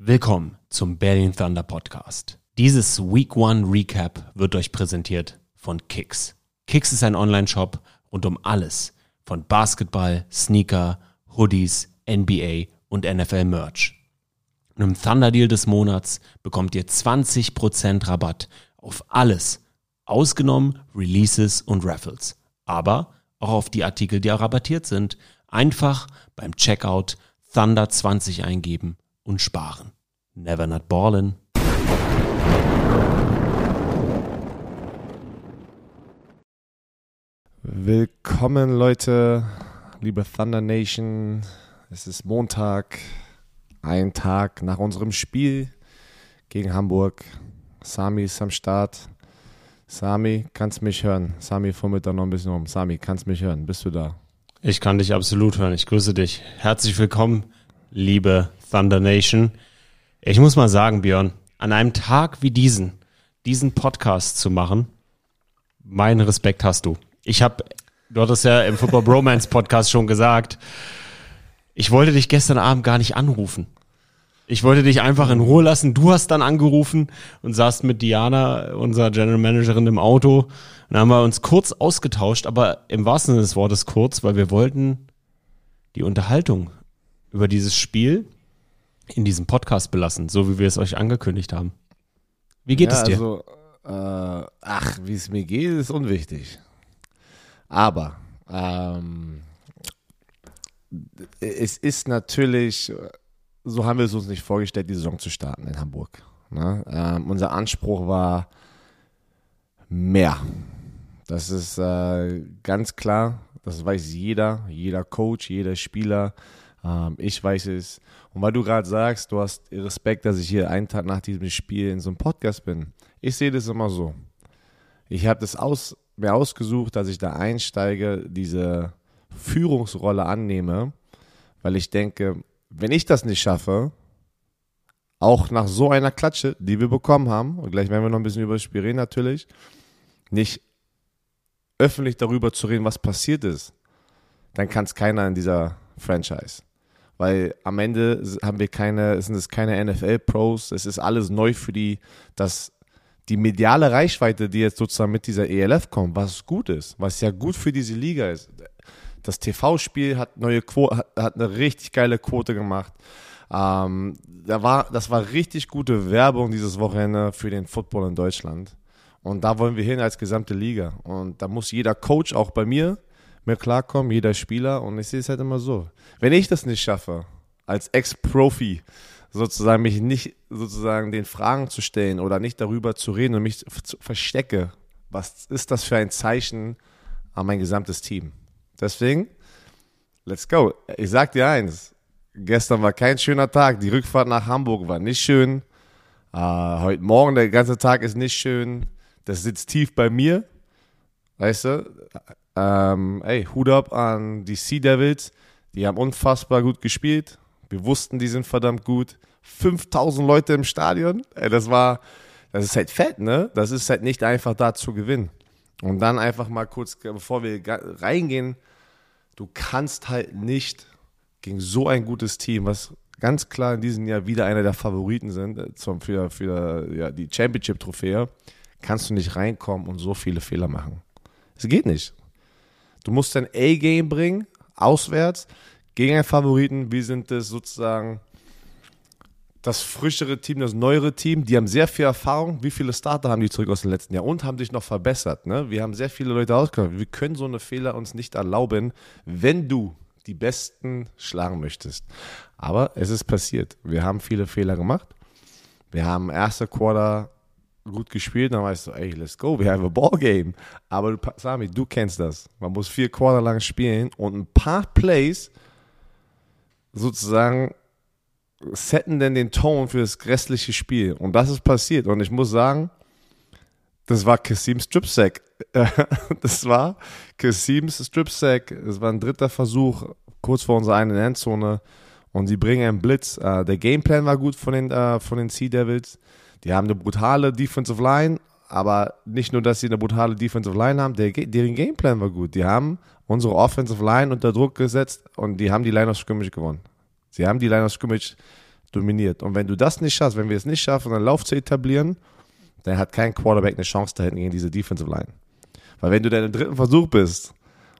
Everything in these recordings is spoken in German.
Willkommen zum Berlin Thunder Podcast. Dieses Week One Recap wird euch präsentiert von Kicks. Kicks ist ein Online-Shop rund um alles von Basketball, Sneaker, Hoodies, NBA und NFL Merch. Und im Thunder Deal des Monats bekommt ihr 20% Rabatt auf alles, ausgenommen Releases und Raffles, aber auch auf die Artikel, die rabattiert sind. Einfach beim Checkout Thunder 20 eingeben und sparen. Never not ballin'. Willkommen Leute, liebe Thunder Nation. Es ist Montag, ein Tag nach unserem Spiel gegen Hamburg. Sami ist am Start. Sami, kannst mich hören? Sami, fummelt da noch ein bisschen rum. Sami, kannst mich hören? Bist du da? Ich kann dich absolut hören. Ich grüße dich. Herzlich willkommen, liebe Thunder Nation. Ich muss mal sagen, Björn, an einem Tag wie diesen, diesen Podcast zu machen, meinen Respekt hast du. Ich habe, du hattest ja im Football Bromance Podcast schon gesagt, ich wollte dich gestern Abend gar nicht anrufen. Ich wollte dich einfach in Ruhe lassen. Du hast dann angerufen und saßt mit Diana, unserer General Managerin, im Auto. Und dann haben wir uns kurz ausgetauscht, aber im wahrsten Sinne des Wortes kurz, weil wir wollten die Unterhaltung über dieses Spiel in diesem Podcast belassen, so wie wir es euch angekündigt haben. Wie geht ja, es dir? Also, äh, ach, wie es mir geht, ist unwichtig. Aber ähm, es ist natürlich so haben wir es uns nicht vorgestellt, die Saison zu starten in Hamburg. Ne? Ähm, unser Anspruch war mehr. Das ist äh, ganz klar. Das weiß jeder, jeder Coach, jeder Spieler. Ähm, ich weiß es. Und weil du gerade sagst, du hast Respekt, dass ich hier einen Tag nach diesem Spiel in so einem Podcast bin. Ich sehe das immer so. Ich habe das aus, mir ausgesucht, dass ich da einsteige, diese Führungsrolle annehme, weil ich denke, wenn ich das nicht schaffe, auch nach so einer Klatsche, die wir bekommen haben, und gleich werden wir noch ein bisschen über das Spiel reden natürlich, nicht öffentlich darüber zu reden, was passiert ist, dann kann es keiner in dieser Franchise. Weil am Ende haben wir keine, sind es keine NFL-Pros, es ist alles neu für die, dass die mediale Reichweite, die jetzt sozusagen mit dieser ELF kommt, was gut ist, was ja gut für diese Liga ist. Das TV-Spiel hat neue Quo hat, eine richtig geile Quote gemacht. Ähm, da war, das war richtig gute Werbung dieses Wochenende für den Football in Deutschland. Und da wollen wir hin als gesamte Liga. Und da muss jeder Coach auch bei mir mit klarkommen, jeder Spieler. Und ich sehe es halt immer so. Wenn ich das nicht schaffe, als Ex-Profi, sozusagen mich nicht sozusagen den Fragen zu stellen oder nicht darüber zu reden und mich zu verstecke, was ist das für ein Zeichen an mein gesamtes Team? Deswegen, let's go. Ich sag dir eins, gestern war kein schöner Tag. Die Rückfahrt nach Hamburg war nicht schön. Uh, heute Morgen, der ganze Tag ist nicht schön. Das sitzt tief bei mir. Weißt du? Ähm, ey, Hut ab an die Sea Devils. Die haben unfassbar gut gespielt. Wir wussten, die sind verdammt gut. 5000 Leute im Stadion. Ey, das war, das ist halt fett, ne? Das ist halt nicht einfach da zu gewinnen. Und dann einfach mal kurz, bevor wir reingehen, du kannst halt nicht gegen so ein gutes Team, was ganz klar in diesem Jahr wieder einer der Favoriten sind äh, zum, für, für ja, die Championship-Trophäe, kannst du nicht reinkommen und so viele Fehler machen. Es geht nicht. Du musst dein A-Game bringen, auswärts, gegen einen Favoriten. Wir sind es sozusagen das frischere Team, das neuere Team, die haben sehr viel Erfahrung. Wie viele Starter haben die zurück aus dem letzten Jahr und haben sich noch verbessert? Ne? Wir haben sehr viele Leute ausgekommen. Wir können so eine Fehler uns nicht erlauben, wenn du die Besten schlagen möchtest. Aber es ist passiert. Wir haben viele Fehler gemacht. Wir haben erste Quarter gut gespielt, dann weißt du, ey, let's go, we have a ball game. Aber Sami, du kennst das. Man muss vier Quarter lang spielen und ein paar Plays sozusagen setten denn den Ton für das restliche Spiel. Und das ist passiert. Und ich muss sagen, das war Kasim Stripsack. das war Kasims Stripsack. Es war ein dritter Versuch, kurz vor unserer eigenen Endzone. Und die bringen einen Blitz. Äh, der Gameplan war gut von den, äh, von den Sea Devils. Die haben eine brutale Defensive Line, aber nicht nur, dass sie eine brutale Defensive Line haben, der, deren Gameplan war gut. Die haben unsere Offensive Line unter Druck gesetzt und die haben die Line of Scrimmage gewonnen. Sie haben die Line of Scrimmage dominiert. Und wenn du das nicht schaffst, wenn wir es nicht schaffen, einen Lauf zu etablieren, dann hat kein Quarterback eine Chance da hinten gegen diese Defensive Line. Weil wenn du dann im dritten Versuch bist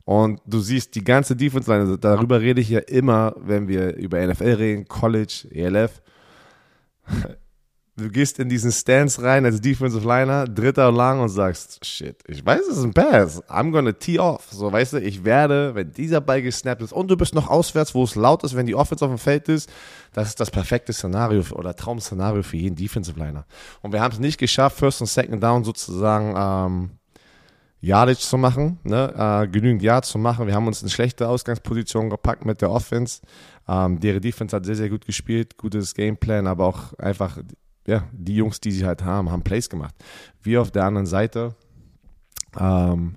und du siehst die ganze Defensive Line, darüber rede ich ja immer, wenn wir über NFL reden, College, ELF, du gehst in diesen Stance rein als Defensive Liner, dritter und lang und sagst, shit, ich weiß, es ist ein Pass. I'm gonna tee off. So, weißt du, ich werde, wenn dieser Ball gesnappt ist und du bist noch auswärts, wo es laut ist, wenn die Offense auf dem Feld ist, das ist das perfekte Szenario oder Traum-Szenario für jeden Defensive Liner. Und wir haben es nicht geschafft, First und Second Down sozusagen, ähm, Yardage zu machen, ne? äh, genügend Yards zu machen. Wir haben uns in schlechte Ausgangsposition gepackt mit der Offense. Ähm, deren Defense hat sehr, sehr gut gespielt, gutes Gameplan, aber auch einfach ja, die Jungs, die sie halt haben, haben Plays gemacht. Wir auf der anderen Seite ähm,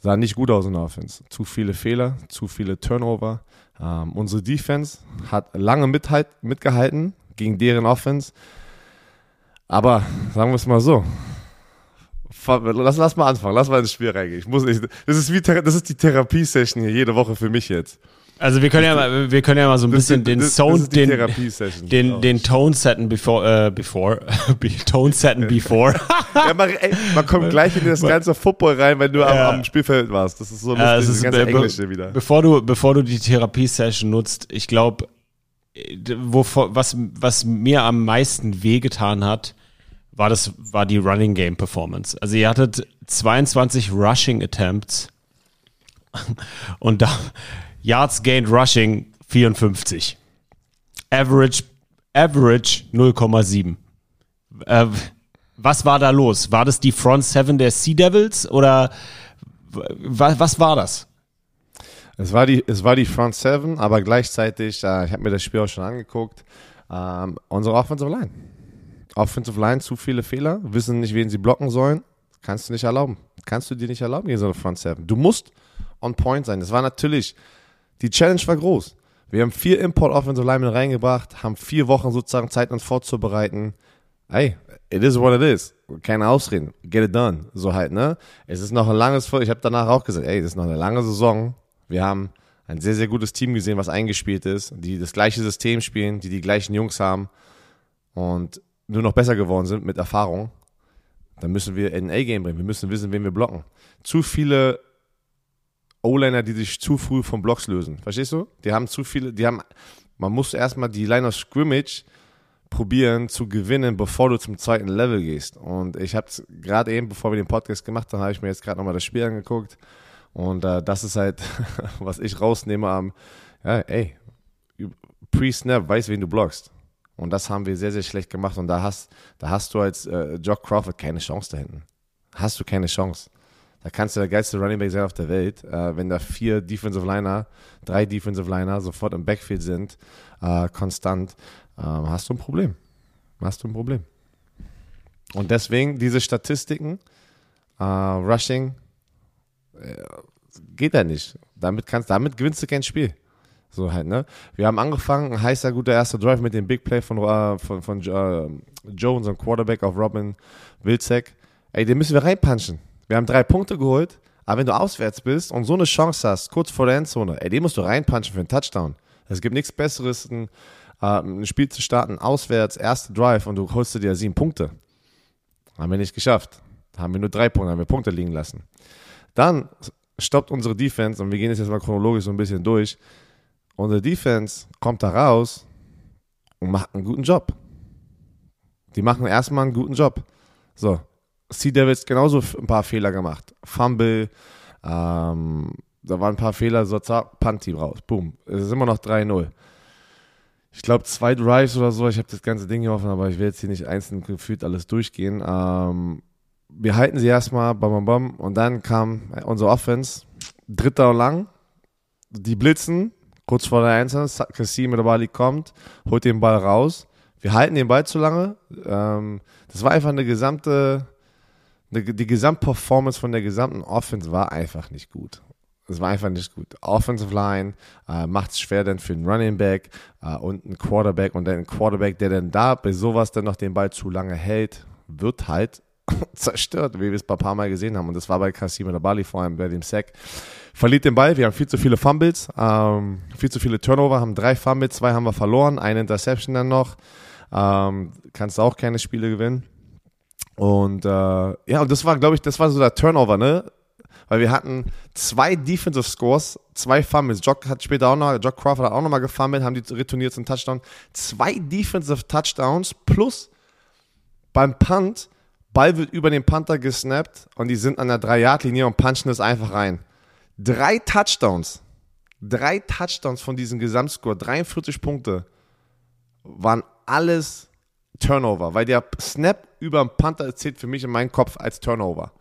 sahen nicht gut aus in der Offense. Zu viele Fehler, zu viele Turnover. Ähm, unsere Defense hat lange mithalt, mitgehalten gegen deren Offense. Aber sagen wir es mal so. Lass, lass mal anfangen, lass mal ins Spiel reingehen. Ich muss nicht, das ist wie das ist die Therapiesession hier jede Woche für mich jetzt. Also wir können ja mal, wir können ja mal so ein bisschen den Sound, den, den, den Tone setten before, äh, before, Tone setten before. ja, man, ey, man kommt gleich in das ganze Football rein, wenn du ja. am, am, Spielfeld warst. Das ist so lustig, ja, das ist, ganze be Englische wieder. Bevor du, bevor du die Therapiesession nutzt, ich glaube, was, was mir am meisten wehgetan hat, war das, war die Running Game Performance. Also ihr hattet 22 Rushing Attempts und da, Yards gained rushing 54. Average, average 0,7. Äh, was war da los? War das die Front Seven der Sea Devils oder was, war das? Es war die, es war die Front Seven, aber gleichzeitig, äh, ich habe mir das Spiel auch schon angeguckt, ähm, unsere Offensive Line. Offensive Line, zu viele Fehler, wissen nicht, wen sie blocken sollen. Kannst du nicht erlauben. Kannst du dir nicht erlauben gegen so eine Front Seven. Du musst on point sein. Das war natürlich die Challenge war groß. Wir haben vier Import Offensive Linemen reingebracht, haben vier Wochen sozusagen Zeit, uns vorzubereiten. Hey, it is what it is. Keine Ausreden. Get it done. So halt, ne? Es ist noch ein langes, ich habe danach auch gesagt, ey, das ist noch eine lange Saison. Wir haben ein sehr, sehr gutes Team gesehen, was eingespielt ist, die das gleiche System spielen, die die gleichen Jungs haben und nur noch besser geworden sind mit Erfahrung. Dann müssen wir in ein A-Game bringen. Wir müssen wissen, wen wir blocken. Zu viele O-Liner, die sich zu früh von Blocks lösen. Verstehst du? Die haben zu viele, die haben, man muss erstmal die Line of Scrimmage probieren zu gewinnen, bevor du zum zweiten Level gehst. Und ich habe gerade eben, bevor wir den Podcast gemacht haben, habe ich mir jetzt gerade nochmal das Spiel angeguckt. Und äh, das ist halt, was ich rausnehme am, ja, ey, pre-Snap, weiß, wen du blockst. Und das haben wir sehr, sehr schlecht gemacht. Und da hast, da hast du als äh, Jock Crawford keine Chance da hinten. Hast du keine Chance. Da kannst du der geilste Running Back sein auf der Welt. Äh, wenn da vier Defensive Liner, drei Defensive Liner sofort im Backfield sind, äh, konstant, äh, hast du ein Problem. Hast du ein Problem. Und deswegen diese Statistiken, äh, Rushing, äh, geht ja nicht. Damit, kannst, damit gewinnst du kein Spiel. So halt, ne? Wir haben angefangen, ein heißer, guter erster Drive mit dem Big Play von, äh, von, von Joe, unserem Quarterback auf Robin Wilczek. Ey, den müssen wir reinpunchen. Wir haben drei Punkte geholt, aber wenn du auswärts bist und so eine Chance hast, kurz vor der Endzone, ey, den musst du reinpunchen für einen Touchdown. Es gibt nichts Besseres, ein, äh, ein Spiel zu starten, auswärts, erste Drive und du holst dir sieben Punkte. Haben wir nicht geschafft. Haben wir nur drei Punkte, haben wir Punkte liegen lassen. Dann stoppt unsere Defense, und wir gehen jetzt mal chronologisch so ein bisschen durch. Unsere Defense kommt da raus und macht einen guten Job. Die machen erstmal einen guten Job. So, Sea Devils genauso ein paar Fehler gemacht. Fumble, ähm, da waren ein paar Fehler, so zack, Punt-Team raus. Boom. Es ist immer noch 3-0. Ich glaube, zwei Drives oder so. Ich habe das ganze Ding hier offen, aber ich will jetzt hier nicht einzeln gefühlt alles durchgehen. Ähm, wir halten sie erstmal, bam, bam, bam. Und dann kam unsere Offense, dritter und lang. Die blitzen, kurz vor der Einzel. Kassim mit der Ball kommt, holt den Ball raus. Wir halten den Ball zu lange. Ähm, das war einfach eine gesamte die Gesamtperformance von der gesamten Offense war einfach nicht gut. Es war einfach nicht gut. Offensive Line äh, macht es schwer dann für einen Running Back äh, und einen Quarterback und dann ein Quarterback, der dann da bei sowas dann noch den Ball zu lange hält, wird halt zerstört, wie wir es ein paar Mal gesehen haben. Und das war bei Kasim Bali vor allem bei dem Sack. Verliert den Ball, wir haben viel zu viele Fumbles, ähm, viel zu viele Turnover, haben drei Fumbles, zwei haben wir verloren, eine Interception dann noch. Ähm, kannst auch keine Spiele gewinnen. Und äh, ja, und das war, glaube ich, das war so der Turnover, ne? Weil wir hatten zwei Defensive Scores, zwei Fumbles. Jock hat später auch noch, Jock Crawford hat auch noch mal gefummelt, haben die retourniert zum Touchdown. Zwei Defensive Touchdowns plus beim Punt, Ball wird über den Panther gesnappt und die sind an der 3-Yard-Linie und punchen es einfach rein. Drei Touchdowns, drei Touchdowns von diesem Gesamtscore, 43 Punkte, waren alles Turnover, weil der Snap über den Panther zählt für mich in meinem Kopf als Turnover.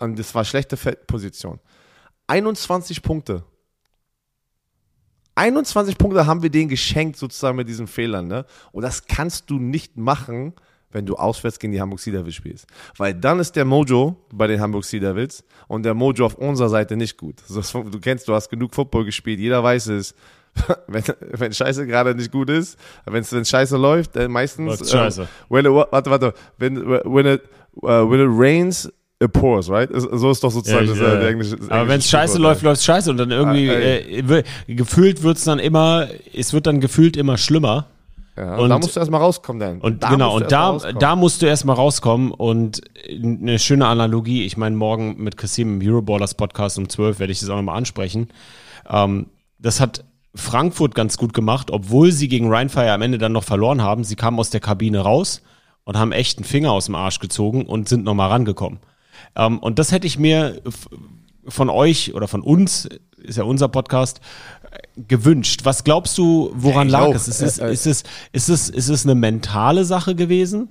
Und das war schlechte Position. 21 Punkte. 21 Punkte haben wir denen geschenkt, sozusagen mit diesen Fehlern. Ne? Und das kannst du nicht machen, wenn du auswärts gegen die Hamburg Sea Devils spielst. Weil dann ist der Mojo bei den Hamburg Sea Devils und der Mojo auf unserer Seite nicht gut. Du kennst, du hast genug Football gespielt, jeder weiß es. Wenn, wenn Scheiße gerade nicht gut ist, wenn es Scheiße läuft, dann meistens. Läuft Scheiße. Äh, when it, warte, warte. When, when, it, uh, when it rains, it pours, right? So ist doch sozusagen ja, ich, das, äh, der englische. Aber wenn es scheiße läuft, läuft es scheiße und dann irgendwie, ah, äh, gefühlt wird es dann immer, es wird dann gefühlt immer schlimmer. Ja, und, und, da musst du erstmal rauskommen dann. Und da genau, und da, da musst du erstmal rauskommen und eine schöne Analogie, ich meine, morgen mit Kassim im Euroballers Podcast um 12 werde ich das auch nochmal ansprechen. Ähm, das hat Frankfurt ganz gut gemacht, obwohl sie gegen Rheinfire am Ende dann noch verloren haben. Sie kamen aus der Kabine raus und haben echt einen Finger aus dem Arsch gezogen und sind nochmal rangekommen. Ähm, und das hätte ich mir von euch oder von uns, ist ja unser Podcast, gewünscht. Was glaubst du, woran ja, lag es? Ist es, äh, ist, es, ist, es, ist es eine mentale Sache gewesen?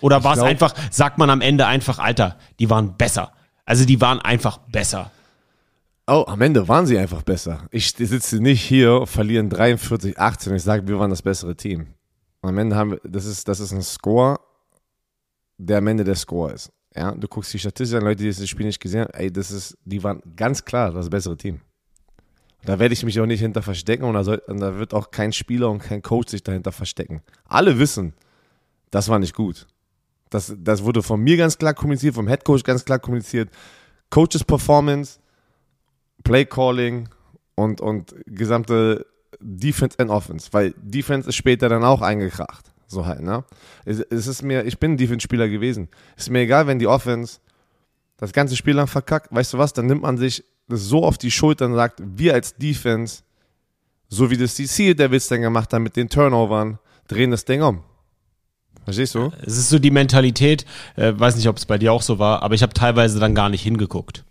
Oder war es einfach, sagt man am Ende einfach, Alter, die waren besser. Also die waren einfach besser. Oh, am Ende waren sie einfach besser. Ich sitze nicht hier, verlieren 43, 18 ich sage, wir waren das bessere Team. am Ende haben wir, das ist, das ist ein Score, der am Ende der Score ist. Ja, du guckst die Statistik an, Leute, die das Spiel nicht gesehen haben, ey, das ist, die waren ganz klar das bessere Team. Da werde ich mich auch nicht hinter verstecken und da, soll, und da wird auch kein Spieler und kein Coach sich dahinter verstecken. Alle wissen, das war nicht gut. Das, das wurde von mir ganz klar kommuniziert, vom Head Coach ganz klar kommuniziert. Coaches Performance, Play Calling und, und gesamte Defense and Offense, weil Defense ist später dann auch eingekracht. So halt, ne? Es, es ist mir, ich bin Defense-Spieler gewesen. Es ist mir egal, wenn die Offense das ganze Spiel lang verkackt. Weißt du was? Dann nimmt man sich das so auf die Schultern und sagt, wir als Defense, so wie das die Seal Devils dann gemacht haben mit den Turnovern, drehen das Ding um. Verstehst du? Es ist so die Mentalität, äh, weiß nicht, ob es bei dir auch so war, aber ich habe teilweise dann gar nicht hingeguckt.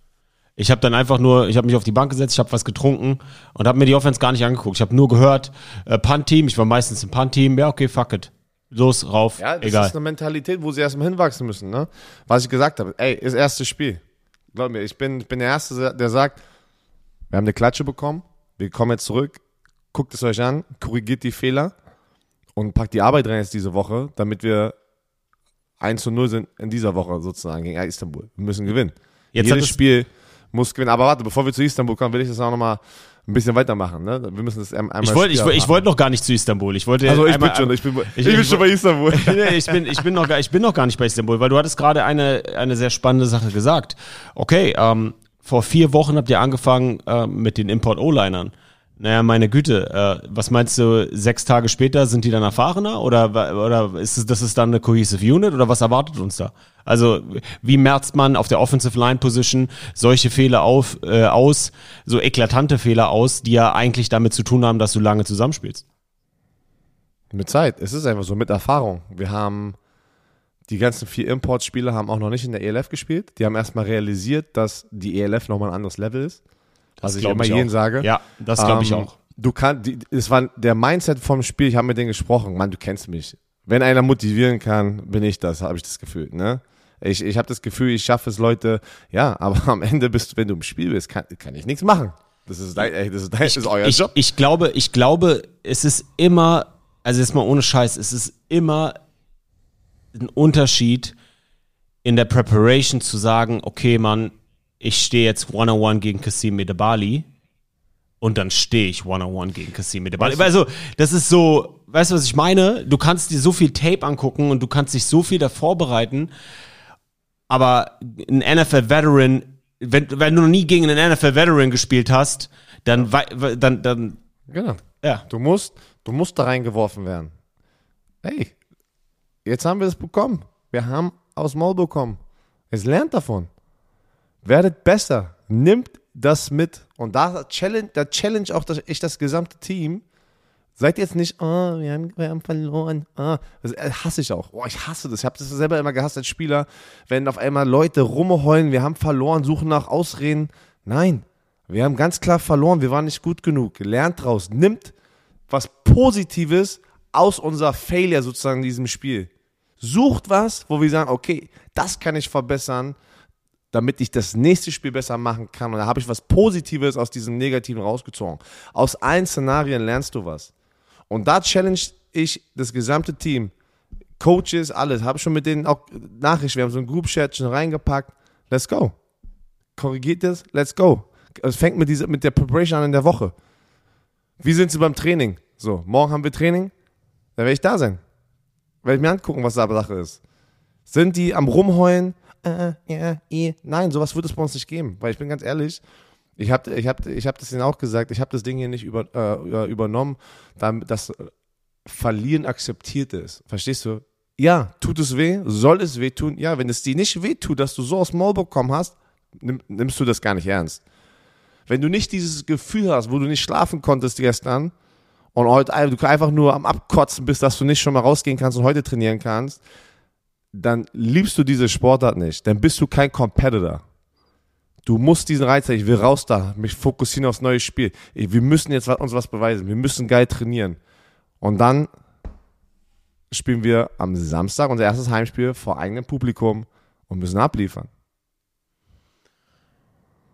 Ich habe dann einfach nur, ich habe mich auf die Bank gesetzt, ich habe was getrunken und habe mir die Offense gar nicht angeguckt. Ich habe nur gehört, äh, Punt-Team, ich war meistens im Punt-Team, ja, okay, fuck it. Los, rauf, ja, das egal. ist eine Mentalität, wo sie erstmal hinwachsen müssen, ne? Was ich gesagt habe, ey, ist erstes Spiel. Glaub mir, ich bin, ich bin der Erste, der sagt, wir haben eine Klatsche bekommen, wir kommen jetzt zurück, guckt es euch an, korrigiert die Fehler und packt die Arbeit rein jetzt diese Woche, damit wir 1 zu 0 sind in dieser Woche sozusagen gegen Istanbul. Wir müssen gewinnen. Jetzt Jedes Spiel muss gewinnen. Aber warte, bevor wir zu Istanbul kommen, will ich das auch nochmal ein bisschen weitermachen. Ne? Wir müssen das einmal Ich wollte ich, ich wollt noch gar nicht zu Istanbul. Ich wollte also ich einmal, bin schon, ich bin, ich, ich bin schon bei Istanbul. ich bin, ich bin noch gar, ich bin noch gar nicht bei Istanbul, weil du hattest gerade eine, eine sehr spannende Sache gesagt. Okay, ähm, vor vier Wochen habt ihr angefangen äh, mit den Import-O-Linern. Naja, meine Güte, äh, was meinst du, sechs Tage später sind die dann erfahrener oder, oder ist es, das ist dann eine Cohesive Unit oder was erwartet uns da? Also, wie merzt man auf der Offensive Line Position solche Fehler auf, äh, aus, so eklatante Fehler aus, die ja eigentlich damit zu tun haben, dass du lange zusammenspielst? Mit Zeit. Es ist einfach so, mit Erfahrung. Wir haben die ganzen vier Importspieler haben auch noch nicht in der ELF gespielt. Die haben erstmal realisiert, dass die ELF nochmal ein anderes Level ist. Das was ich immer ich jeden sage. Ja, das glaube ich ähm, auch. Du kannst, es war der Mindset vom Spiel, ich habe mit denen gesprochen. Mann, du kennst mich. Wenn einer motivieren kann, bin ich das, habe ich das Gefühl, ne? Ich, ich habe das Gefühl, ich schaffe es, Leute, ja, aber am Ende bist du, wenn du im Spiel bist, kann, kann ich nichts machen. Das ist dein, ey, das ist, dein, das ist euer ich, Job. Ich glaube, ich glaube, es ist immer, also jetzt mal ohne Scheiß, es ist immer ein Unterschied in der Preparation zu sagen, okay, Mann, ich stehe jetzt one-on-one gegen Kassim Medebali und dann stehe ich one-on-one gegen Kassim Medebali. Also, das ist so, weißt du, was ich meine? Du kannst dir so viel Tape angucken und du kannst dich so viel da vorbereiten, aber ein NFL-Veteran, wenn, wenn du noch nie gegen einen NFL-Veteran gespielt hast, dann, dann, dann, genau. Ja. Du musst, du musst da reingeworfen werden. Hey, jetzt haben wir es bekommen. Wir haben aus Maul bekommen. Es lernt davon. Werdet besser. Nimmt das mit. Und da challenge, da challenge auch das, ich das gesamte Team. Seid jetzt nicht, oh, wir haben, wir haben verloren. Oh, das äh, hasse ich auch. Oh, ich hasse das. Ich habe das selber immer gehasst als Spieler, wenn auf einmal Leute rumheulen, wir haben verloren, suchen nach Ausreden. Nein, wir haben ganz klar verloren, wir waren nicht gut genug. Lernt draus, nimmt was Positives aus unserer Failure sozusagen in diesem Spiel. Sucht was, wo wir sagen, okay, das kann ich verbessern, damit ich das nächste Spiel besser machen kann. Und da habe ich was Positives aus diesem Negativen rausgezogen. Aus allen Szenarien lernst du was. Und da challenge ich das gesamte Team. Coaches, alles. Habe schon mit denen auch Nachrichten. Wir haben so ein Group-Chat schon reingepackt. Let's go. Korrigiert das? Let's go. Es fängt mit, dieser, mit der Preparation an in der Woche. Wie sind sie beim Training? So, morgen haben wir Training. Dann werde ich da sein. Werde ich mir angucken, was da Sache ist. Sind die am Rumheulen? Äh, ja, eh. Nein, sowas wird es bei uns nicht geben. Weil ich bin ganz ehrlich, ich habe ich hab, ich hab das Ihnen auch gesagt, ich habe das Ding hier nicht über, äh, übernommen, damit das Verlieren akzeptiert ist. Verstehst du? Ja, tut es weh? Soll es weh tun? Ja, wenn es dir nicht weh tut, dass du so aus Maul bekommen hast, nimm, nimmst du das gar nicht ernst. Wenn du nicht dieses Gefühl hast, wo du nicht schlafen konntest gestern und heute du einfach nur am Abkotzen bist, dass du nicht schon mal rausgehen kannst und heute trainieren kannst, dann liebst du diese Sportart nicht. Dann bist du kein Competitor. Du musst diesen Reiz ich will raus da, mich fokussieren aufs neue Spiel. Wir müssen jetzt uns was beweisen, wir müssen geil trainieren. Und dann spielen wir am Samstag unser erstes Heimspiel vor eigenem Publikum und müssen abliefern.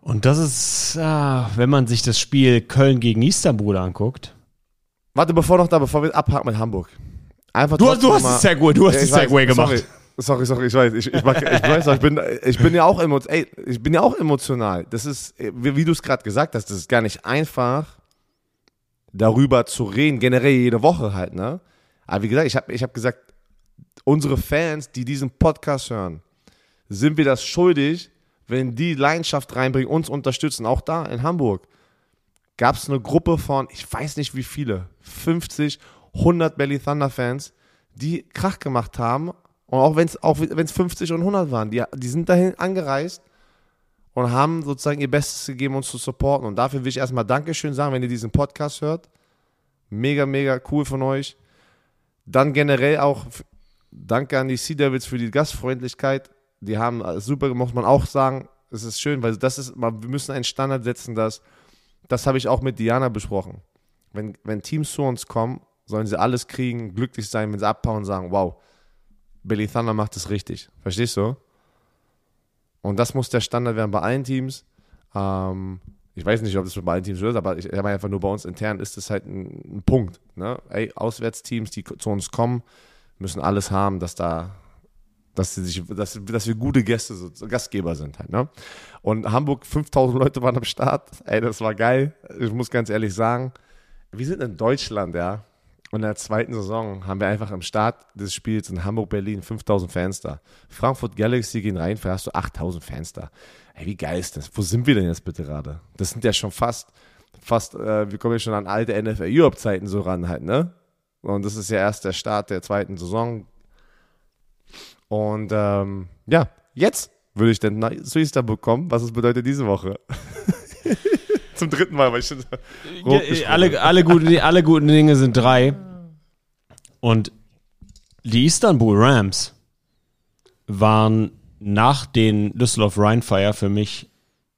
Und das ist, ah, wenn man sich das Spiel Köln gegen Istanbul anguckt. Warte, bevor noch da, bevor wir abhaken mit Hamburg. Einfach du, du hast es sehr gut, du hast es sehr gemacht. Sorry. Sorry, sorry, ich weiß. Ich, ich, mag, ich weiß, ich bin, ich bin ja auch emotional. ich bin ja auch emotional. Das ist, wie, wie du es gerade gesagt hast, das ist gar nicht einfach, darüber zu reden, generell jede Woche halt, ne? Aber wie gesagt, ich habe ich hab gesagt, unsere Fans, die diesen Podcast hören, sind wir das schuldig, wenn die Leidenschaft reinbringen, uns unterstützen. Auch da in Hamburg gab es eine Gruppe von, ich weiß nicht wie viele, 50, 100 Belly Thunder Fans, die Krach gemacht haben und auch wenn es auch wenn's 50 und 100 waren, die, die sind dahin angereist und haben sozusagen ihr Bestes gegeben, uns zu supporten. Und dafür will ich erstmal Dankeschön sagen, wenn ihr diesen Podcast hört. Mega, mega cool von euch. Dann generell auch danke an die Sea Devils für die Gastfreundlichkeit. Die haben super, muss man auch sagen. Es ist schön, weil das ist, wir müssen einen Standard setzen, dass, das habe ich auch mit Diana besprochen. Wenn, wenn Teams zu uns kommen, sollen sie alles kriegen, glücklich sein, wenn sie abhauen und sagen, wow, Billy Thunder macht es richtig. Verstehst du? Und das muss der Standard werden bei allen Teams. Ähm, ich weiß nicht, ob das bei allen Teams so ist, aber ich habe einfach nur bei uns intern ist das halt ein, ein Punkt. Ne? Ey, Auswärtsteams, die zu uns kommen, müssen alles haben, dass da, dass, sie sich, dass, dass wir gute Gäste, Gastgeber sind halt. Ne? Und Hamburg, 5000 Leute waren am Start. Ey, das war geil. Ich muss ganz ehrlich sagen, wir sind in Deutschland, ja. Und in der zweiten Saison haben wir einfach am Start des Spiels in Hamburg-Berlin 5000 Fans da. Frankfurt Galaxy gehen rein, hast du 8000 Fans da. Ey, wie geil ist das? Wo sind wir denn jetzt bitte gerade? Das sind ja schon fast, fast, äh, wir kommen ja schon an alte NFL Europe-Zeiten so ran halt, ne? Und das ist ja erst der Start der zweiten Saison. Und ähm, ja, jetzt würde ich den Suister bekommen. Was es bedeutet diese Woche? Zum dritten Mal, weil ich schon ja, alle, alle, gute, alle guten Dinge sind drei. Und die Istanbul Rams waren nach den Düsseldorf Rheinfire für mich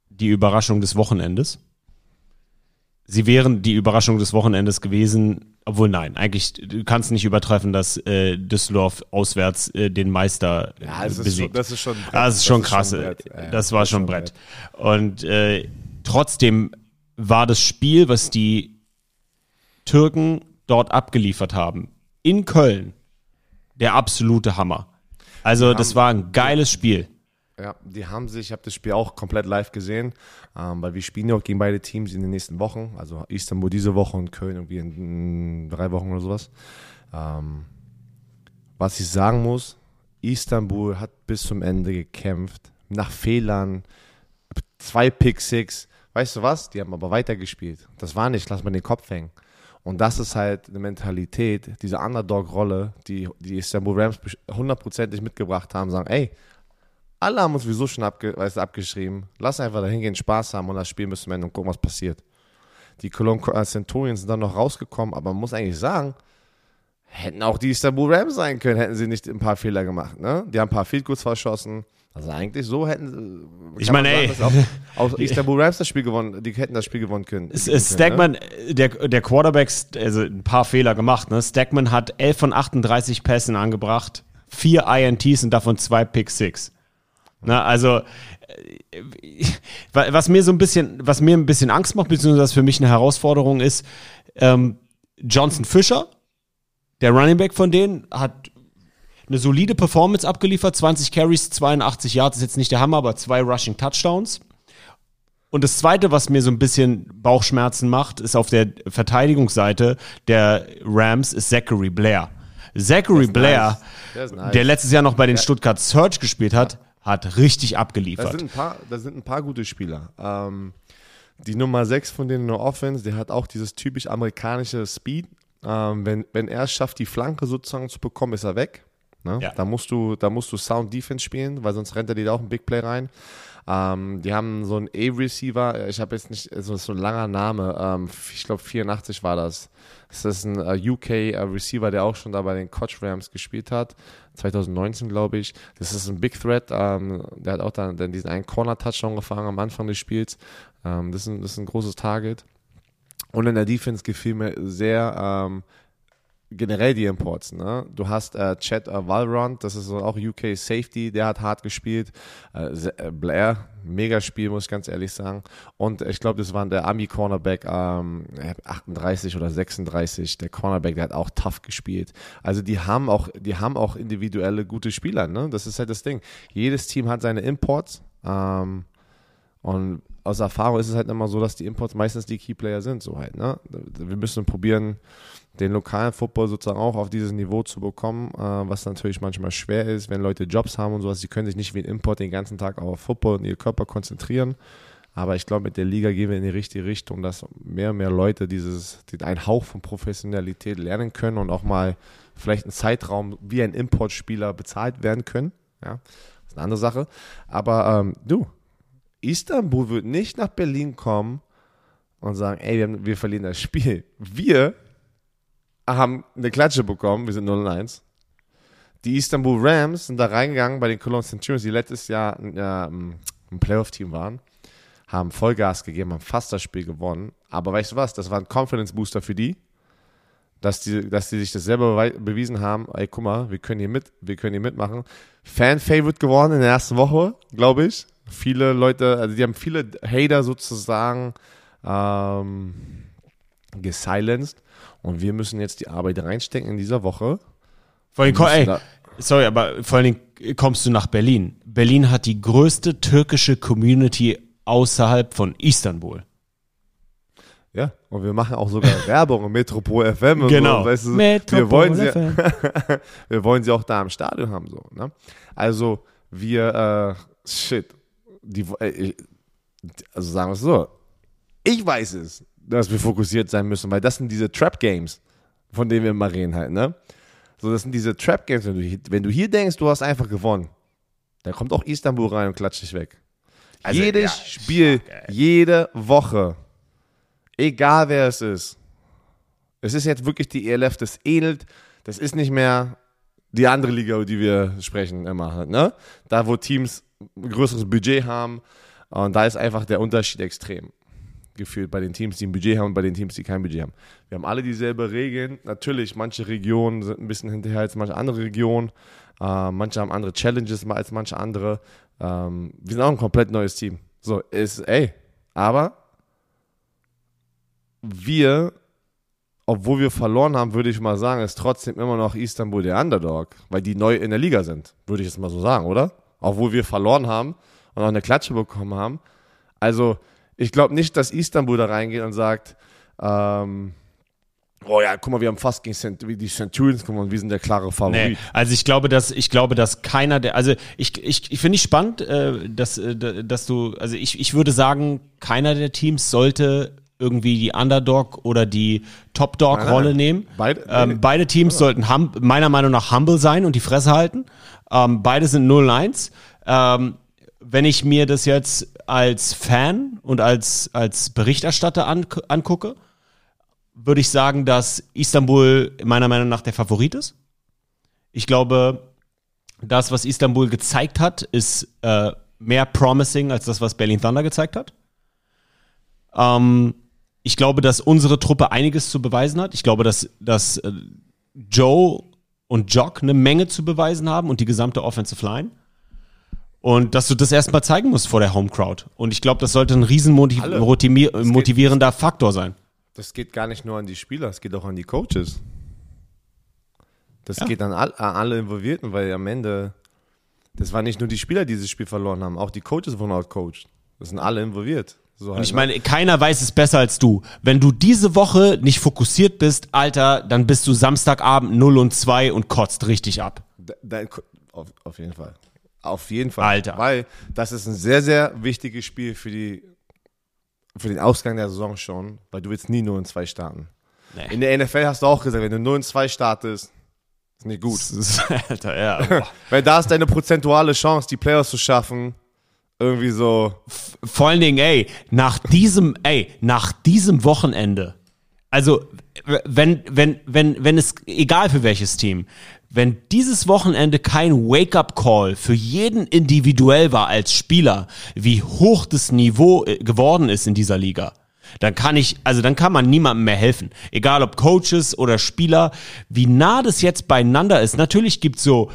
die Überraschung des Wochenendes. Sie wären die Überraschung des Wochenendes gewesen, obwohl nein, eigentlich du kannst nicht übertreffen, dass äh, Düsseldorf auswärts äh, den Meister äh, ja, das besiegt. Ist schon, das ist schon, Brett. das ist schon das krass. Ist schon das, das war schon Brett. Brett. Und äh, trotzdem war das Spiel, was die Türken dort abgeliefert haben, in Köln, der absolute Hammer. Also das war ein geiles Spiel. Ja, die haben sich, ich habe das Spiel auch komplett live gesehen, ähm, weil wir spielen ja auch gegen beide Teams in den nächsten Wochen. Also Istanbul diese Woche und Köln irgendwie in, drei Wochen oder sowas. Ähm, was ich sagen muss, Istanbul hat bis zum Ende gekämpft, nach Fehlern, zwei Pick Six. Weißt du was? Die haben aber weitergespielt. Das war nicht, lass mal den Kopf hängen. Und das ist halt eine Mentalität, diese Underdog-Rolle, die die Istanbul Rams hundertprozentig mitgebracht haben, sagen, ey, alle haben uns sowieso schon abge weißt, abgeschrieben. Lass einfach da hingehen, Spaß haben und das Spiel zum Ende und gucken, was passiert. Die Cologne Centurions sind dann noch rausgekommen, aber man muss eigentlich sagen, hätten auch die Istanbul Rams sein können, hätten sie nicht ein paar Fehler gemacht. Ne? Die haben ein paar Field Goals verschossen. Also eigentlich so hätten Ich meine, ey. Auch, auch Istanbul Rams das Spiel gewonnen, die hätten das Spiel gewonnen können. Stackman, ne? der, der Quarterback, also ein paar Fehler gemacht, ne? Stackman hat 11 von 38 Pässen angebracht, vier INTs und davon zwei Pick Six. Na, also, äh, was mir so ein bisschen, was mir ein bisschen Angst macht, beziehungsweise was für mich eine Herausforderung ist, ähm, Johnson Fischer, der Running Back von denen, hat eine solide Performance abgeliefert, 20 Carries, 82 Yards, ist jetzt nicht der Hammer, aber zwei Rushing Touchdowns. Und das Zweite, was mir so ein bisschen Bauchschmerzen macht, ist auf der Verteidigungsseite der Rams, ist Zachary Blair. Zachary Blair, nice. nice. der letztes Jahr noch bei den Stuttgart Search gespielt hat, hat richtig abgeliefert. Da sind ein paar, da sind ein paar gute Spieler. Ähm, die Nummer 6 von denen in der Offense, der hat auch dieses typisch amerikanische Speed. Ähm, wenn, wenn er es schafft, die Flanke sozusagen zu bekommen, ist er weg. Ne? Ja. Da, musst du, da musst du Sound Defense spielen, weil sonst rennt er dir auch ein Big Play rein. Ähm, die haben so einen A-Receiver, ich habe jetzt nicht, also so ein langer Name, ähm, ich glaube 84 war das. Das ist ein uh, UK uh, Receiver, der auch schon da bei den Koch Rams gespielt hat, 2019 glaube ich. Das ist ein Big Threat, ähm, der hat auch dann, dann diesen einen Corner-Touchdown gefangen am Anfang des Spiels. Ähm, das, ist ein, das ist ein großes Target. Und in der Defense gefiel mir sehr ähm, generell die Imports. Ne? Du hast äh, Chad äh, Valrond, das ist auch UK Safety, der hat hart gespielt. Äh, äh Blair, mega Spiel, muss ich ganz ehrlich sagen. Und ich glaube, das war der Army Cornerback ähm, 38 oder 36. Der Cornerback, der hat auch tough gespielt. Also die haben auch, die haben auch individuelle gute Spieler. Ne? Das ist halt das Ding. Jedes Team hat seine Imports. Ähm, und aus Erfahrung ist es halt immer so, dass die Imports meistens die Keyplayer sind. So halt, ne? Wir müssen probieren, den lokalen Football sozusagen auch auf dieses Niveau zu bekommen, äh, was natürlich manchmal schwer ist, wenn Leute Jobs haben und sowas. Sie können sich nicht wie ein Import den ganzen Tag auf Football und ihr Körper konzentrieren. Aber ich glaube, mit der Liga gehen wir in die richtige Richtung, dass mehr und mehr Leute dieses, einen Hauch von Professionalität lernen können und auch mal vielleicht einen Zeitraum wie ein Importspieler bezahlt werden können. Ja, das ist eine andere Sache. Aber ähm, du, Istanbul wird nicht nach Berlin kommen und sagen, ey, wir, wir verlieren das Spiel. Wir haben eine Klatsche bekommen, wir sind 0 1. Die Istanbul Rams sind da reingegangen bei den Cologne Centurions, die letztes Jahr ja, ein Playoff-Team waren, haben Vollgas gegeben, haben fast das Spiel gewonnen. Aber weißt du was, das war ein Confidence-Booster für die, dass die, dass die sich das selber bewiesen haben, ey, guck mal, wir können hier mit, wir können hier mitmachen. Fan-Favorite geworden in der ersten Woche, glaube ich. Viele Leute, also die haben viele Hater sozusagen ähm, gesilenced. Und wir müssen jetzt die Arbeit reinstecken in dieser Woche. Vor allem, ey, sorry, aber vor allen Dingen kommst du nach Berlin. Berlin hat die größte türkische Community außerhalb von Istanbul. Ja, und wir machen auch sogar Werbung im Metropol FM. Und genau. So, weißt du, wir, wollen sie, wir wollen sie auch da im Stadion haben. So, ne? Also wir, äh, shit, die, äh, also sagen wir es so, ich weiß es dass wir fokussiert sein müssen, weil das sind diese Trap Games, von denen wir immer reden halt, ne? So, das sind diese Trap Games, wenn du, wenn du hier denkst, du hast einfach gewonnen, dann kommt auch Istanbul rein und klatscht dich weg. Also, Jedes ja, Spiel, fuck, jede Woche, egal wer es ist. Es ist jetzt wirklich die ELF, das ähnelt, das ist nicht mehr die andere Liga, über die wir sprechen immer, halt, ne? Da, wo Teams ein größeres Budget haben und da ist einfach der Unterschied extrem gefühlt bei den Teams, die ein Budget haben und bei den Teams, die kein Budget haben. Wir haben alle dieselbe Regeln. Natürlich, manche Regionen sind ein bisschen hinterher als manche andere Regionen. Äh, manche haben andere Challenges als manche andere. Ähm, wir sind auch ein komplett neues Team. So, ist, ey, aber wir, obwohl wir verloren haben, würde ich mal sagen, ist trotzdem immer noch Istanbul der Underdog, weil die neu in der Liga sind, würde ich jetzt mal so sagen, oder? obwohl wir verloren haben und auch eine Klatsche bekommen haben. Also ich glaube nicht, dass Istanbul da reingeht und sagt, ähm, oh ja, guck mal, wir haben fast gegen Cent die Centurions gewonnen, wir sind der klare Favorit. Nee, also ich glaube, dass ich glaube, dass keiner der, also ich ich, ich finde ich spannend, äh, dass äh, dass du, also ich ich würde sagen, keiner der Teams sollte irgendwie die Underdog oder die Top Dog Rolle nehmen. Beide, ähm, beide Teams sollten hum, meiner Meinung nach humble sein und die Fresse halten. Ähm, beide sind 0-1. Ähm, wenn ich mir das jetzt als Fan und als, als Berichterstatter an, angucke, würde ich sagen, dass Istanbul meiner Meinung nach der Favorit ist. Ich glaube, das, was Istanbul gezeigt hat, ist äh, mehr promising als das, was Berlin Thunder gezeigt hat. Ähm, ich glaube, dass unsere Truppe einiges zu beweisen hat. Ich glaube, dass, dass äh, Joe und Jock eine Menge zu beweisen haben und die gesamte Offensive Line. Und dass du das erstmal zeigen musst vor der Home Crowd. Und ich glaube, das sollte ein riesen motiv motivierender Faktor sein. Das geht gar nicht nur an die Spieler, es geht auch an die Coaches. Das ja. geht an, all, an, alle Involvierten, weil am Ende, das waren nicht nur die Spieler, die dieses Spiel verloren haben, auch die Coaches wurden outcoached. Das sind alle involviert. So halt, und ich ne? meine, keiner weiß es besser als du. Wenn du diese Woche nicht fokussiert bist, Alter, dann bist du Samstagabend 0 und 2 und kotzt richtig ab. Da, auf, auf jeden Fall. Auf jeden Fall. Alter. Weil das ist ein sehr, sehr wichtiges Spiel für, die, für den Ausgang der Saison schon, weil du willst nie 0 und 2 starten. Nee. In der NFL hast du auch gesagt, wenn du 0 und 2 startest, ist nicht gut. Alter, ja. weil da ist deine prozentuale Chance, die Playoffs zu schaffen, irgendwie so. Vor allen Dingen, ey, nach diesem, ey, nach diesem Wochenende, also wenn, wenn, wenn, wenn es, egal für welches Team, wenn dieses Wochenende kein Wake-up-Call für jeden individuell war als Spieler, wie hoch das Niveau äh, geworden ist in dieser Liga, dann kann ich, also dann kann man niemandem mehr helfen. Egal ob Coaches oder Spieler, wie nah das jetzt beieinander ist. Natürlich gibt's so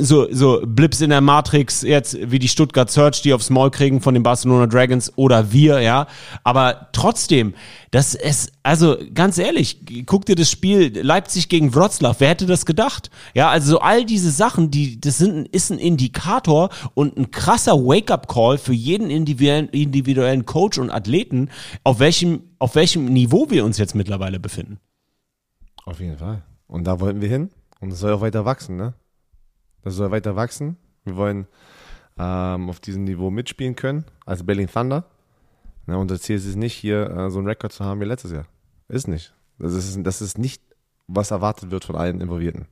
so, so Blips in der Matrix, jetzt wie die Stuttgart Search, die aufs Maul kriegen von den Barcelona Dragons oder wir, ja. Aber trotzdem, das ist, also ganz ehrlich, guck dir das Spiel Leipzig gegen Wroclaw, wer hätte das gedacht? Ja, also so all diese Sachen, die, das sind, ist ein Indikator und ein krasser Wake-up-Call für jeden individuellen, individuellen Coach und Athleten, auf welchem, auf welchem Niveau wir uns jetzt mittlerweile befinden. Auf jeden Fall. Und da wollten wir hin. Und es soll auch weiter wachsen, ne? Das soll weiter wachsen. Wir wollen ähm, auf diesem Niveau mitspielen können, als Berlin Thunder. Ja, unser Ziel ist es nicht, hier äh, so einen Rekord zu haben wie letztes Jahr. Ist nicht. Das ist, das ist nicht, was erwartet wird von allen Involvierten.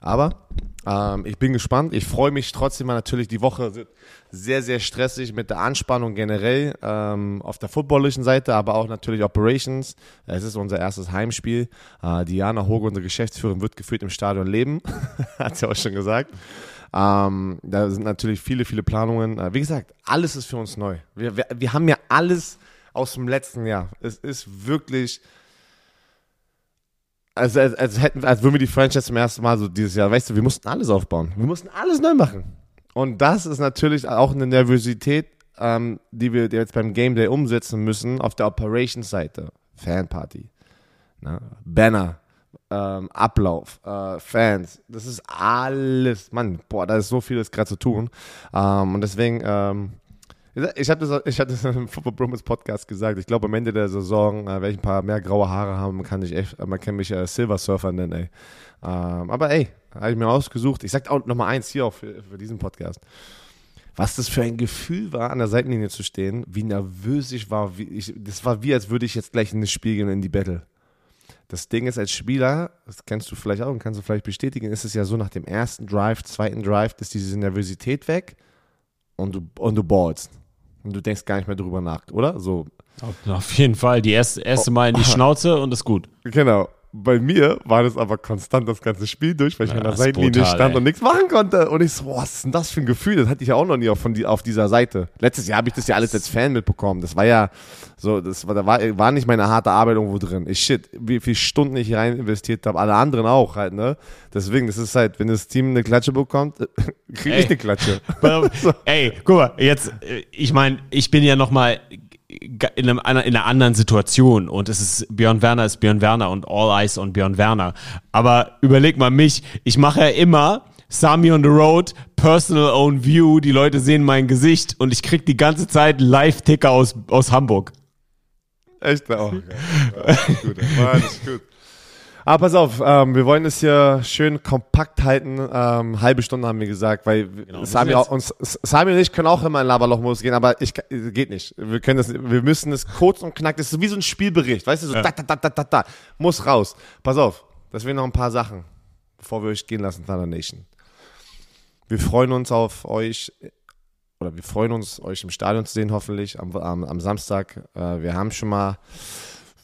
Aber ähm, ich bin gespannt. Ich freue mich trotzdem natürlich. Die Woche wird sehr, sehr stressig mit der Anspannung generell ähm, auf der footballischen Seite, aber auch natürlich Operations. Es ist unser erstes Heimspiel. Äh, Diana Hoge, unsere Geschäftsführerin, wird gefühlt im Stadion leben. Hat sie auch schon gesagt. Ähm, da sind natürlich viele, viele Planungen. Äh, wie gesagt, alles ist für uns neu. Wir, wir, wir haben ja alles aus dem letzten Jahr. Es ist wirklich als, als, als, hätten, als würden wir die Franchise zum ersten Mal so dieses Jahr, weißt du, wir mussten alles aufbauen. Wir mussten alles neu machen. Und das ist natürlich auch eine Nervosität, ähm, die wir jetzt beim Game Day umsetzen müssen auf der Operations-Seite. Fanparty, ne? Banner, ähm, Ablauf, äh, Fans, das ist alles, Mann, boah, da ist so vieles gerade zu tun. Ähm, und deswegen, ähm, ich habe das, ich hab das im Football Bromance Podcast gesagt. Ich glaube, am Ende der Saison äh, werde ich ein paar mehr graue Haare haben. Kann ich echt, man kann mich äh, Silver Surfer nennen, ey. Ähm, aber ey, habe ich mir ausgesucht. Ich sag auch nochmal eins hier auch für, für diesen Podcast. Was das für ein Gefühl war, an der Seitenlinie zu stehen, wie nervös ich war. Wie ich, das war wie, als würde ich jetzt gleich in das Spiel gehen, in die Battle. Das Ding ist, als Spieler, das kennst du vielleicht auch und kannst du vielleicht bestätigen, ist es ja so, nach dem ersten Drive, zweiten Drive, ist diese Nervosität weg und du, und du ballst. Und du denkst gar nicht mehr drüber nach, oder? So. Auf jeden Fall. Die erste, erste Mal in die Schnauze und ist gut. Genau bei mir war das aber konstant das ganze Spiel durch, weil ich ja, an der Seitenlinie brutal, stand ey. und nichts machen konnte. Und ich so, was ist denn das für ein Gefühl? Das hatte ich ja auch noch nie auf, von die, auf dieser Seite. Letztes Jahr habe ich das ja alles als Fan mitbekommen. Das war ja so, das war, da war, war nicht meine harte Arbeit irgendwo drin. Ich shit, wie viele Stunden ich rein investiert habe, alle anderen auch halt, ne? Deswegen, das ist halt, wenn das Team eine Klatsche bekommt, kriege ich eine Klatsche. Ey, guck mal, jetzt, äh, ich meine, ich bin ja noch mal in, einem, in einer anderen Situation und es ist Björn Werner ist Björn Werner und All Eyes on Björn Werner. Aber überleg mal mich, ich mache ja immer Sami on the Road, Personal Own View, die Leute sehen mein Gesicht und ich krieg die ganze Zeit Live-Ticker aus, aus Hamburg. Echt? Oh, okay. ja, gut. Das ist gut. Aber pass auf, ähm, wir wollen es hier schön kompakt halten. Ähm, halbe Stunde haben wir gesagt, weil genau, Sami, auch, uns, Sami und ich können auch immer in Laberlochmodus gehen, aber ich geht nicht. Wir können das, wir müssen es kurz und knack. Das ist wie so ein Spielbericht, weißt du, so ja. da, da, da, da, da, muss raus. Pass auf, das wären noch ein paar Sachen, bevor wir euch gehen lassen, Thunder Nation. Wir freuen uns auf euch oder wir freuen uns, euch im Stadion zu sehen, hoffentlich am, am, am Samstag. Äh, wir haben schon mal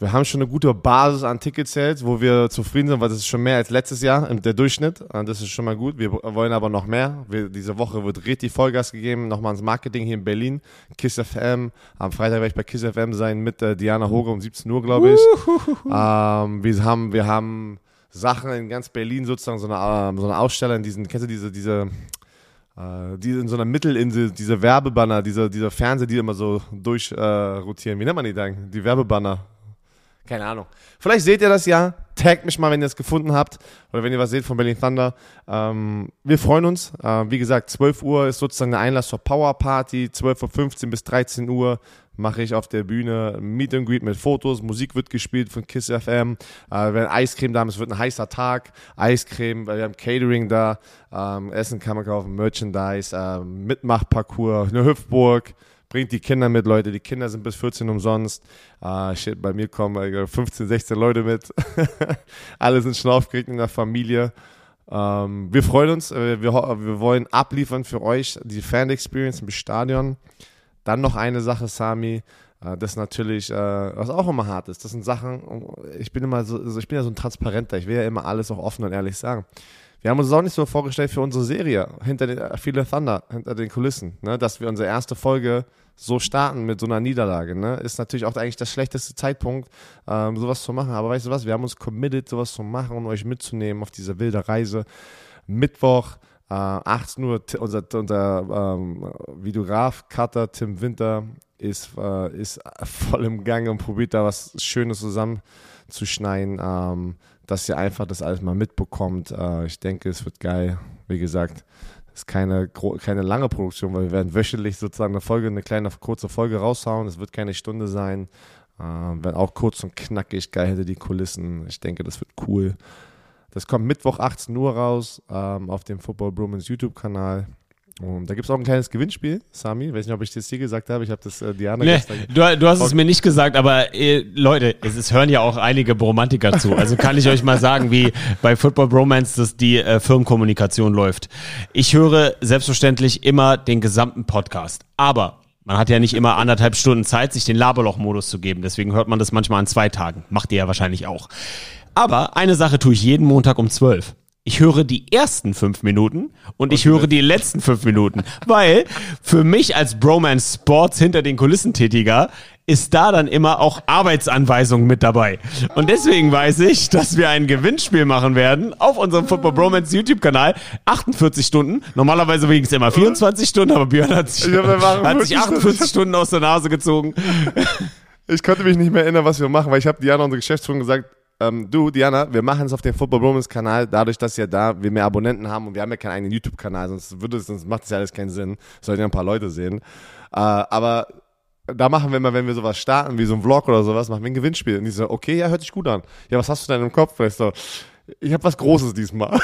wir haben schon eine gute Basis an Ticketsales, wo wir zufrieden sind, weil das ist schon mehr als letztes Jahr, der Durchschnitt. Das ist schon mal gut. Wir wollen aber noch mehr. Wir, diese Woche wird richtig Vollgas gegeben. Nochmal ins Marketing hier in Berlin. Kiss FM. Am Freitag werde ich bei Kiss FM sein mit äh, Diana Hoge um 17 Uhr, glaube ich. Ähm, wir haben, wir haben Sachen in ganz Berlin sozusagen, so eine, ähm, so eine Aussteller in diesen, kennst du diese, diese, äh, die in so einer Mittelinsel, diese Werbebanner, dieser, dieser Fernseher, die immer so durchrotieren. Äh, Wie nennt man die dann? Die Werbebanner. Keine Ahnung. Vielleicht seht ihr das ja. Taggt mich mal, wenn ihr es gefunden habt oder wenn ihr was seht von Berlin Thunder. Ähm, wir freuen uns. Äh, wie gesagt, 12 Uhr ist sozusagen der Einlass zur Power Party. 12.15 Uhr bis 13 Uhr mache ich auf der Bühne Meet and Greet mit Fotos. Musik wird gespielt von Kiss FM. Äh, wenn Eiscreme da ist, es wird ein heißer Tag. Eiscreme, wir haben Catering da. Ähm, Essen kann man kaufen, Merchandise, äh, Mitmachparcours, eine Hüpfburg bringt die Kinder mit, Leute. Die Kinder sind bis 14 umsonst. Uh, shit, bei mir kommen 15, 16 Leute mit. Alle sind schon in der Familie. Ähm, wir freuen uns. Äh, wir, wir wollen abliefern für euch die Fan-Experience im Stadion. Dann noch eine Sache, Sami. Uh, das natürlich, uh, was auch immer hart ist. Das sind Sachen, ich bin immer so, also ich bin ja so ein Transparenter. Ich will ja immer alles auch offen und ehrlich sagen. Wir haben uns auch nicht so vorgestellt für unsere Serie hinter den viele Thunder, hinter den Kulissen, ne? dass wir unsere erste Folge so starten mit so einer Niederlage, ne? Ist natürlich auch eigentlich der schlechteste Zeitpunkt, ähm, sowas zu machen. Aber weißt du was, wir haben uns committed, sowas zu machen und euch mitzunehmen auf diese wilde Reise. Mittwoch, äh, 18 Uhr, unser, unser ähm, Videograf, Cutter Tim Winter ist, äh, ist voll im Gang und probiert da was Schönes zusammenzuschneiden, ähm, dass ihr einfach das alles mal mitbekommt. Äh, ich denke, es wird geil. Wie gesagt, ist keine, keine lange Produktion, weil wir werden wöchentlich sozusagen eine Folge, eine kleine kurze Folge raushauen. Es wird keine Stunde sein. Äh, werden auch kurz und knackig, geil hätte die Kulissen. Ich denke, das wird cool. Das kommt Mittwoch 18 Uhr raus ähm, auf dem Football Bromans YouTube-Kanal. Und da gibt es auch ein kleines Gewinnspiel, Sami. Ich weiß nicht, ob ich das hier gesagt habe. Ich habe das äh, Diana nee, du, du, hast es mir nicht gesagt, aber äh, Leute, es, es, hören ja auch einige Bromantiker zu. Also kann ich euch mal sagen, wie bei Football Bromance das die äh, Firmenkommunikation läuft. Ich höre selbstverständlich immer den gesamten Podcast. Aber man hat ja nicht immer anderthalb Stunden Zeit, sich den Laberloch-Modus zu geben. Deswegen hört man das manchmal an zwei Tagen. Macht ihr ja wahrscheinlich auch. Aber eine Sache tue ich jeden Montag um zwölf ich höre die ersten fünf Minuten und ich höre die letzten fünf Minuten. Weil für mich als Bromance Sports hinter den Kulissen tätiger ist da dann immer auch Arbeitsanweisungen mit dabei. Und deswegen weiß ich, dass wir ein Gewinnspiel machen werden auf unserem Football Bromance YouTube-Kanal. 48 Stunden. Normalerweise wegen es immer 24 Stunden, aber Björn hat sich, hat sich 48 Stunden aus der Nase gezogen. Ich konnte mich nicht mehr erinnern, was wir machen, weil ich habe Diana, unsere Geschäftsführung, gesagt, ähm, du, Diana, wir machen es auf dem Football Romans Kanal, dadurch, dass ja da wir mehr Abonnenten haben und wir haben ja keinen eigenen YouTube-Kanal, sonst würde es, sonst macht es ja alles keinen Sinn. Sollten ja ein paar Leute sehen. Äh, aber da machen wir immer, wenn wir sowas starten, wie so ein Vlog oder sowas, machen wir ein Gewinnspiel. Und die so, okay, ja, hört sich gut an. Ja, was hast du denn im Kopf? Ich so, ich habe was Großes diesmal.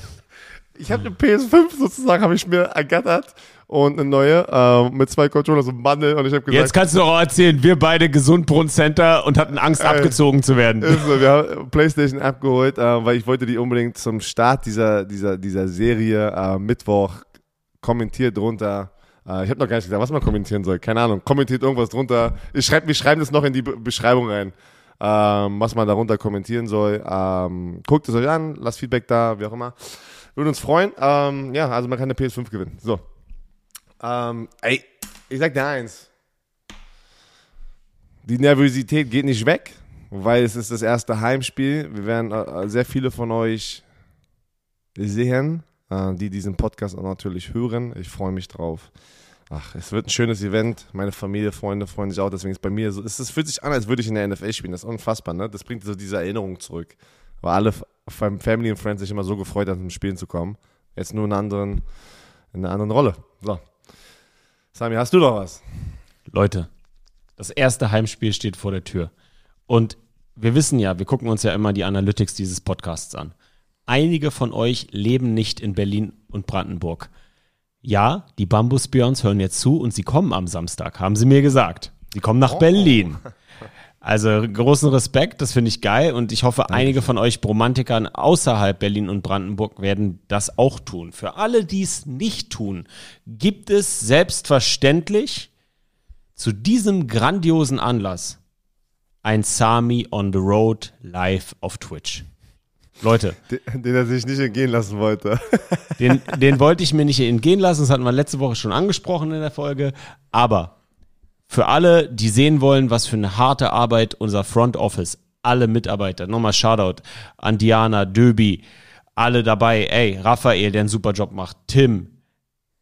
ich habe eine PS5 sozusagen, habe ich mir ergattert und eine neue äh, mit zwei Controllers und Bundle und ich habe gesagt jetzt kannst du auch erzählen wir beide gesund Brunnen Center und hatten Angst äh, abgezogen zu werden. so, wir haben PlayStation abgeholt äh, weil ich wollte die unbedingt zum Start dieser dieser dieser Serie äh, Mittwoch kommentiert drunter. Äh, ich habe noch gar nicht gesagt was man kommentieren soll. Keine Ahnung. Kommentiert irgendwas drunter. Ich schreib, wir schreiben das noch in die Be Beschreibung rein ähm, was man darunter kommentieren soll. Ähm, guckt es euch an lasst Feedback da wie auch immer. Würde uns freuen. Ähm, ja also man kann eine PS5 gewinnen. So ähm, ey, ich sag dir eins. Die Nervosität geht nicht weg, weil es ist das erste Heimspiel. Wir werden äh, sehr viele von euch sehen, äh, die diesen Podcast auch natürlich hören. Ich freue mich drauf. Ach, es wird ein schönes Event. Meine Familie, Freunde freuen sich auch. Deswegen ist bei mir so, es, es fühlt sich an, als würde ich in der NFL spielen. Das ist unfassbar, ne? Das bringt so diese Erinnerung zurück. Weil alle Family und Friends sich immer so gefreut haben, zum Spielen zu kommen. Jetzt nur in anderen, in einer anderen Rolle. So. Sami, hast du noch was? Leute, das erste Heimspiel steht vor der Tür. Und wir wissen ja, wir gucken uns ja immer die Analytics dieses Podcasts an. Einige von euch leben nicht in Berlin und Brandenburg. Ja, die Bambusbjörns hören jetzt zu und sie kommen am Samstag, haben sie mir gesagt. Sie kommen nach Oh. Berlin. Also großen Respekt, das finde ich geil und ich hoffe, einige von euch Bromantikern außerhalb Berlin und Brandenburg werden das auch tun. Für alle, die es nicht tun, gibt es selbstverständlich zu diesem grandiosen Anlass ein Sami on the Road live auf Twitch. Leute, Den, den er sich nicht entgehen lassen wollte. den, den wollte ich mir nicht entgehen lassen, das hatten wir letzte Woche schon angesprochen in der Folge, aber für alle, die sehen wollen, was für eine harte Arbeit unser Front Office, alle Mitarbeiter, nochmal Shoutout an Diana, Döbi, alle dabei, ey, Raphael, der einen super Job macht, Tim,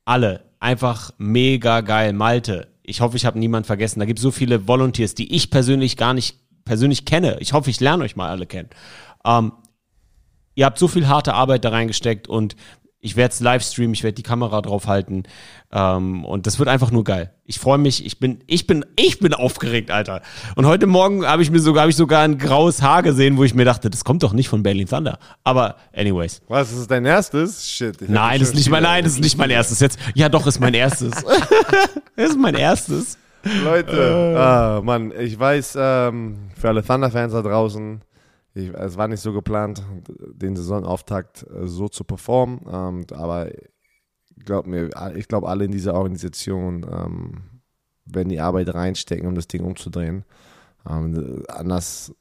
alle, einfach mega geil, Malte, ich hoffe, ich habe niemand vergessen, da gibt es so viele Volunteers, die ich persönlich gar nicht persönlich kenne, ich hoffe, ich lerne euch mal alle kennen. Ähm, ihr habt so viel harte Arbeit da reingesteckt und ich werde es live streamen, ich werde die Kamera drauf halten ähm, und das wird einfach nur geil. Ich freue mich, ich bin, ich bin, ich bin aufgeregt, Alter. Und heute Morgen habe ich mir sogar, habe ich sogar ein graues Haar gesehen, wo ich mir dachte, das kommt doch nicht von Berlin Thunder. Aber anyways, Was, ist dein erstes? Shit. nein, das ist nicht mein, nein, das ist nicht mein erstes. Jetzt, ja, doch ist mein erstes. das ist mein erstes. Leute, ah, Mann, ich weiß, ähm, für alle Thunder-Fans da draußen, ich, es war nicht so geplant, den Saisonauftakt äh, so zu performen, ähm, aber glaub mir, ich glaube, alle in dieser Organisation ähm, werden die Arbeit reinstecken, um das Ding umzudrehen. Ähm, anders,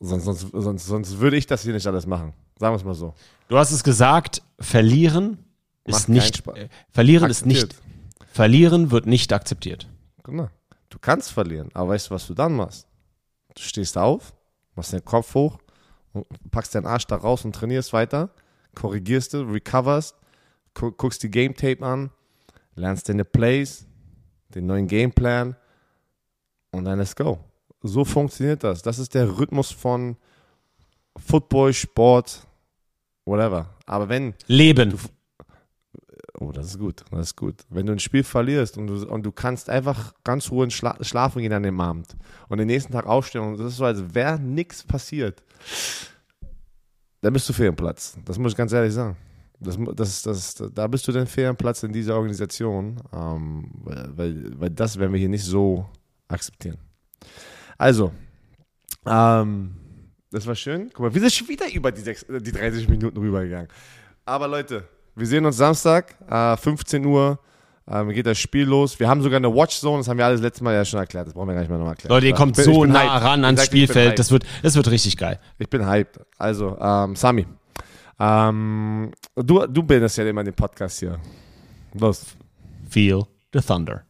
sonst, sonst, sonst, sonst würde ich das hier nicht alles machen. Sagen wir es mal so. Du hast es gesagt, verlieren Macht ist keinen nicht, Spaß. äh, verlieren ist nicht, Akzeptiert. verlieren wird nicht akzeptiert. Genau. Du kannst verlieren, aber weißt du, was du dann machst? Du stehst auf, machst den Kopf hoch, packst deinen Arsch da raus und trainierst weiter, korrigierst du, recoverst, gu guckst die Game Tape an, lernst deine Plays, den neuen Gameplan und dann let's go. So funktioniert das. Das ist der Rhythmus von Football, Sport, whatever. Aber wenn Leben. Oh, das ist gut, das ist gut. Wenn du ein Spiel verlierst und du, und du kannst einfach ganz ruhig schla schlafen gehen an dem Abend und den nächsten Tag aufstehen und das ist so, als wäre nichts passiert, dann bist du fehl am Platz. Das muss ich ganz ehrlich sagen. Das, das, das, da bist du dann fehl am Platz in dieser Organisation, ähm, weil, weil, das werden wir hier nicht so akzeptieren. Also, ähm, das war schön. Guck mal, wir sind schon wieder über die, sechs, äh, die 30 Minuten rübergegangen. Aber Leute, wir sehen uns Samstag, äh, 15 Uhr. Ähm, geht das Spiel los. Wir haben sogar eine Watchzone, das haben wir alles letztes Mal ja schon erklärt. Das brauchen wir gar nicht mehr nochmal erklären. Leute, ihr kommt bin- so nah hyped. ran ans sag Spielfeld. Das wird, das wird richtig geil. Ich bin hyped. Also, ähm, Sami, ähm, du, du bildest ja immer den Podcast hier. Los. Feel the thunder.